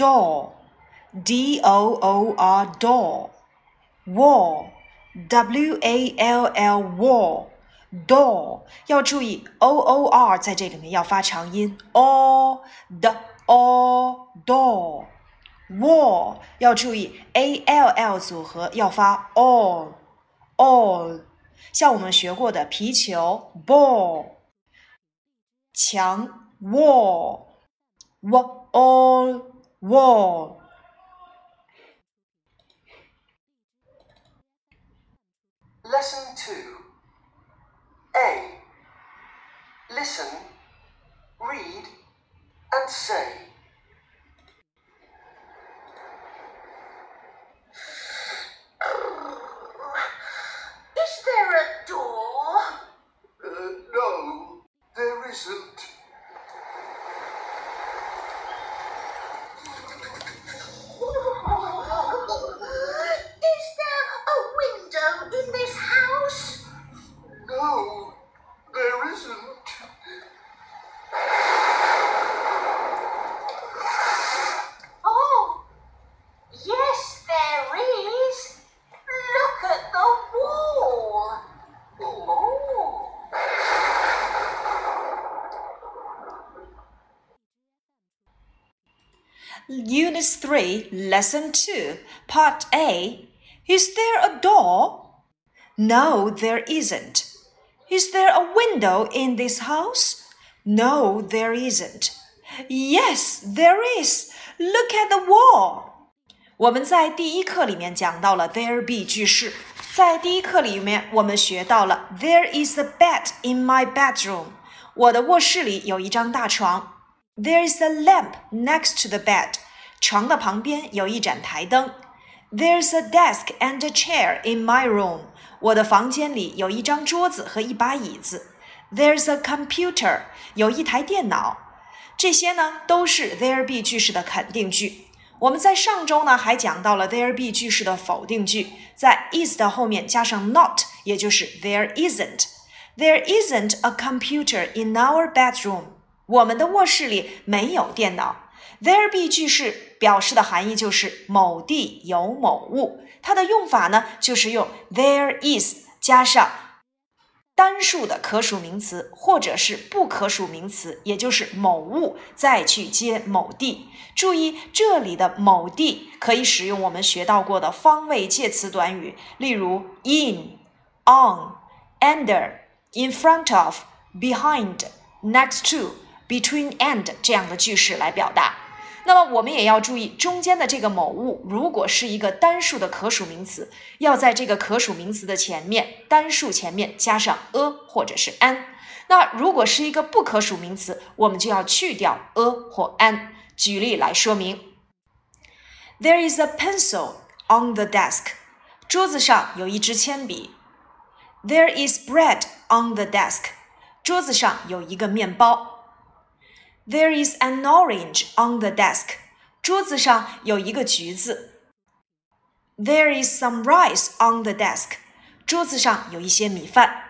door, D O O R, door. Wall, W A L L, wall. door 要注意 o o r 在这里面要发长音 o the o door wall 要注意 a l l 组合要发 all all 像我们学过的皮球 ball 墙 wall all wall lesson 2 a listen read and say 3, Lesson 2, Part A Is there a door? No, there isn't. Is there a window in this house? No, there isn't. Yes, there is. Look at the wall. 我们在第一课里面讲到了 there be 句式，在第一课里面我们学到了 there is a bed in my bedroom，我的卧室里有一张大床。There is a lamp next to the bed。床的旁边有一盏台灯。There's a desk and a chair in my room。我的房间里有一张桌子和一把椅子。There's a computer。有一台电脑。这些呢都是 there be 句式的肯定句。我们在上周呢还讲到了 there be 句式的否定句，在 is 的后面加上 not，也就是 there isn't。There isn't a computer in our bedroom。我们的卧室里没有电脑。There be 句式表示的含义就是某地有某物，它的用法呢，就是用 there is 加上单数的可数名词或者是不可数名词，也就是某物再去接某地。注意这里的某地可以使用我们学到过的方位介词短语，例如 in、on、under、in front of、behind、next to。Between and 这样的句式来表达。那么我们也要注意中间的这个某物，如果是一个单数的可数名词，要在这个可数名词的前面单数前面加上 a 或者是 an。那如果是一个不可数名词，我们就要去掉 a 或 an。举例来说明：There is a pencil on the desk，桌子上有一支铅笔。There is bread on the desk，桌子上有一个面包。There is an orange on the desk. 桌子上有一个橘子。There is some rice on the desk. 桌子上有一些米饭。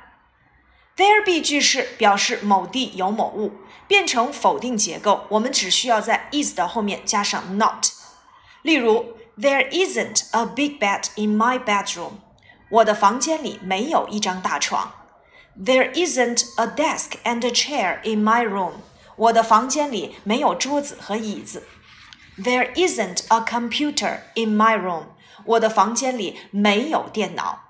There be 句式表示某地有某物，变成否定结构，我们只需要在 is 的后面加上 not。例如，There isn't a big bed in my bedroom。我的房间里没有一张大床。There isn't a desk and a chair in my room。我的房间里没有桌子和椅子。There isn't a computer in my room。我的房间里没有电脑。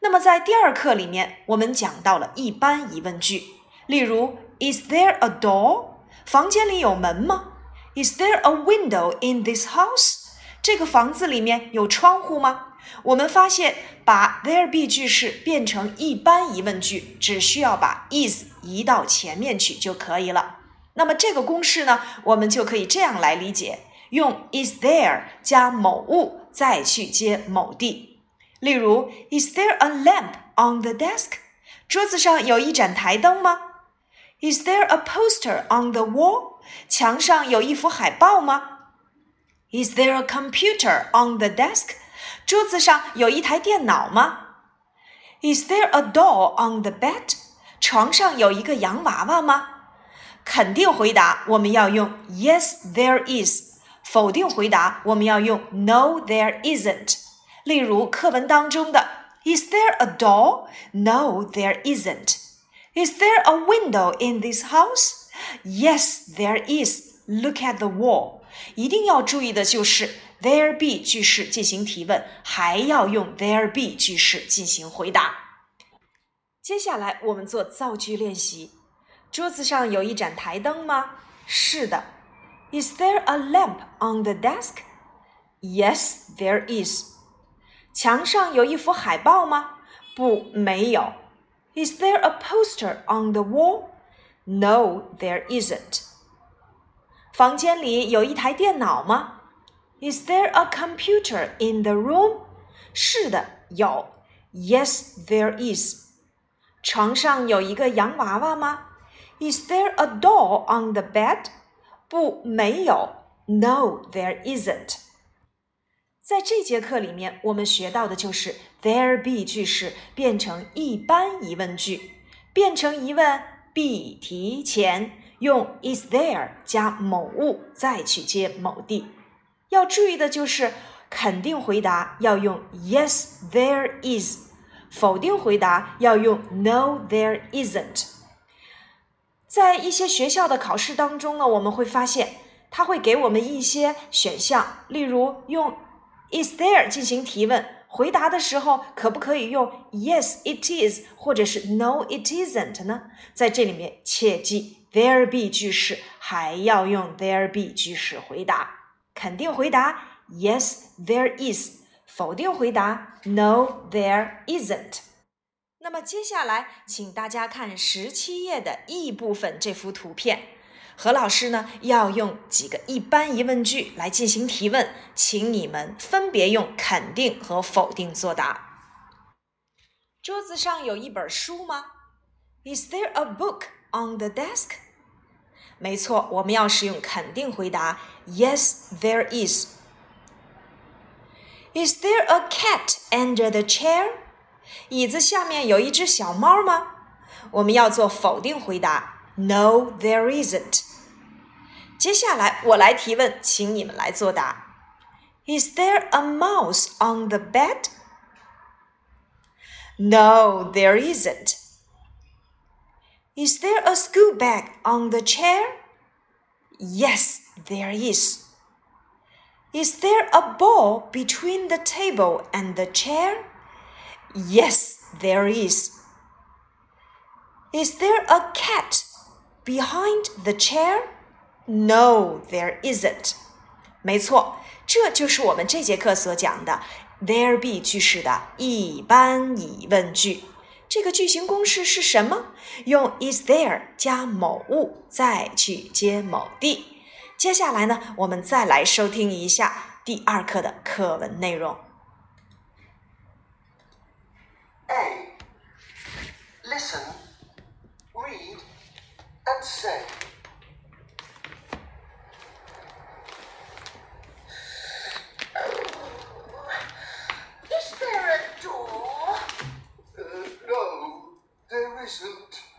那么在第二课里面，我们讲到了一般疑问句，例如：Is there a door？房间里有门吗？Is there a window in this house？这个房子里面有窗户吗？我们发现，把 there be 句式变成一般疑问句，只需要把 is 移到前面去就可以了。那么这个公式呢，我们就可以这样来理解：用 is there 加某物，再去接某地。例如，Is there a lamp on the desk？桌子上有一盏台灯吗？Is there a poster on the wall？墙上有一幅海报吗？Is there a computer on the desk？桌子上有一台电脑吗？Is there a doll on the bed？床上有一个洋娃娃吗？肯定回答我们要用 Yes, there is；否定回答我们要用 No, there isn't。例如课文当中的 Is there a door? No, there isn't. Is there a window in this house? Yes, there is. Look at the wall。一定要注意的就是 there be 句式进行提问，还要用 there be 句式进行回答。接下来我们做造句练习。桌子上有一盏台灯吗？是的。Is there a lamp on the desk? Yes, there is. 墙上有一幅海报吗？不，没有。Is there a poster on the wall? No, there isn't. 房间里有一台电脑吗？Is there a computer in the room? 是的，有。Yes, there is. 床上有一个洋娃娃吗？is there a doll on the bed? 不，没有。No, there isn't. 在这节课里面，我们学到的就是 there be 句式变成一般疑问句，变成疑问 be 提前，用 is there 加某物再去接某地。要注意的就是肯定回答要用 yes there is，否定回答要用 no there isn't。在一些学校的考试当中呢，我们会发现，它会给我们一些选项，例如用 is there 进行提问，回答的时候可不可以用 yes it is 或者是 no it isn't 呢？在这里面切记 there be 句式还要用 there be 句式回答，肯定回答 yes there is，否定回答 no there isn't。那么接下来，请大家看十七页的 E 部分这幅图片。何老师呢，要用几个一般疑问句来进行提问，请你们分别用肯定和否定作答。桌子上有一本书吗？Is there a book on the desk？没错，我们要使用肯定回答。Yes, there is. Is there a cat under the chair？椅子下面有一只小猫吗？我们要做否定回答：No, there isn't。接下来我来提问，请你们来作答：Is there a mouse on the bed? No, there isn't. Is there a school bag on the chair? Yes, there is. Is there a ball between the table and the chair? Yes, there is. Is there a cat behind the chair? No, there isn't. 没错，这就是我们这节课所讲的 there be 句式的一般疑问句。这个句型公式是什么？用 is there 加某物，再去接某地。接下来呢，我们再来收听一下第二课的课文内容。isn't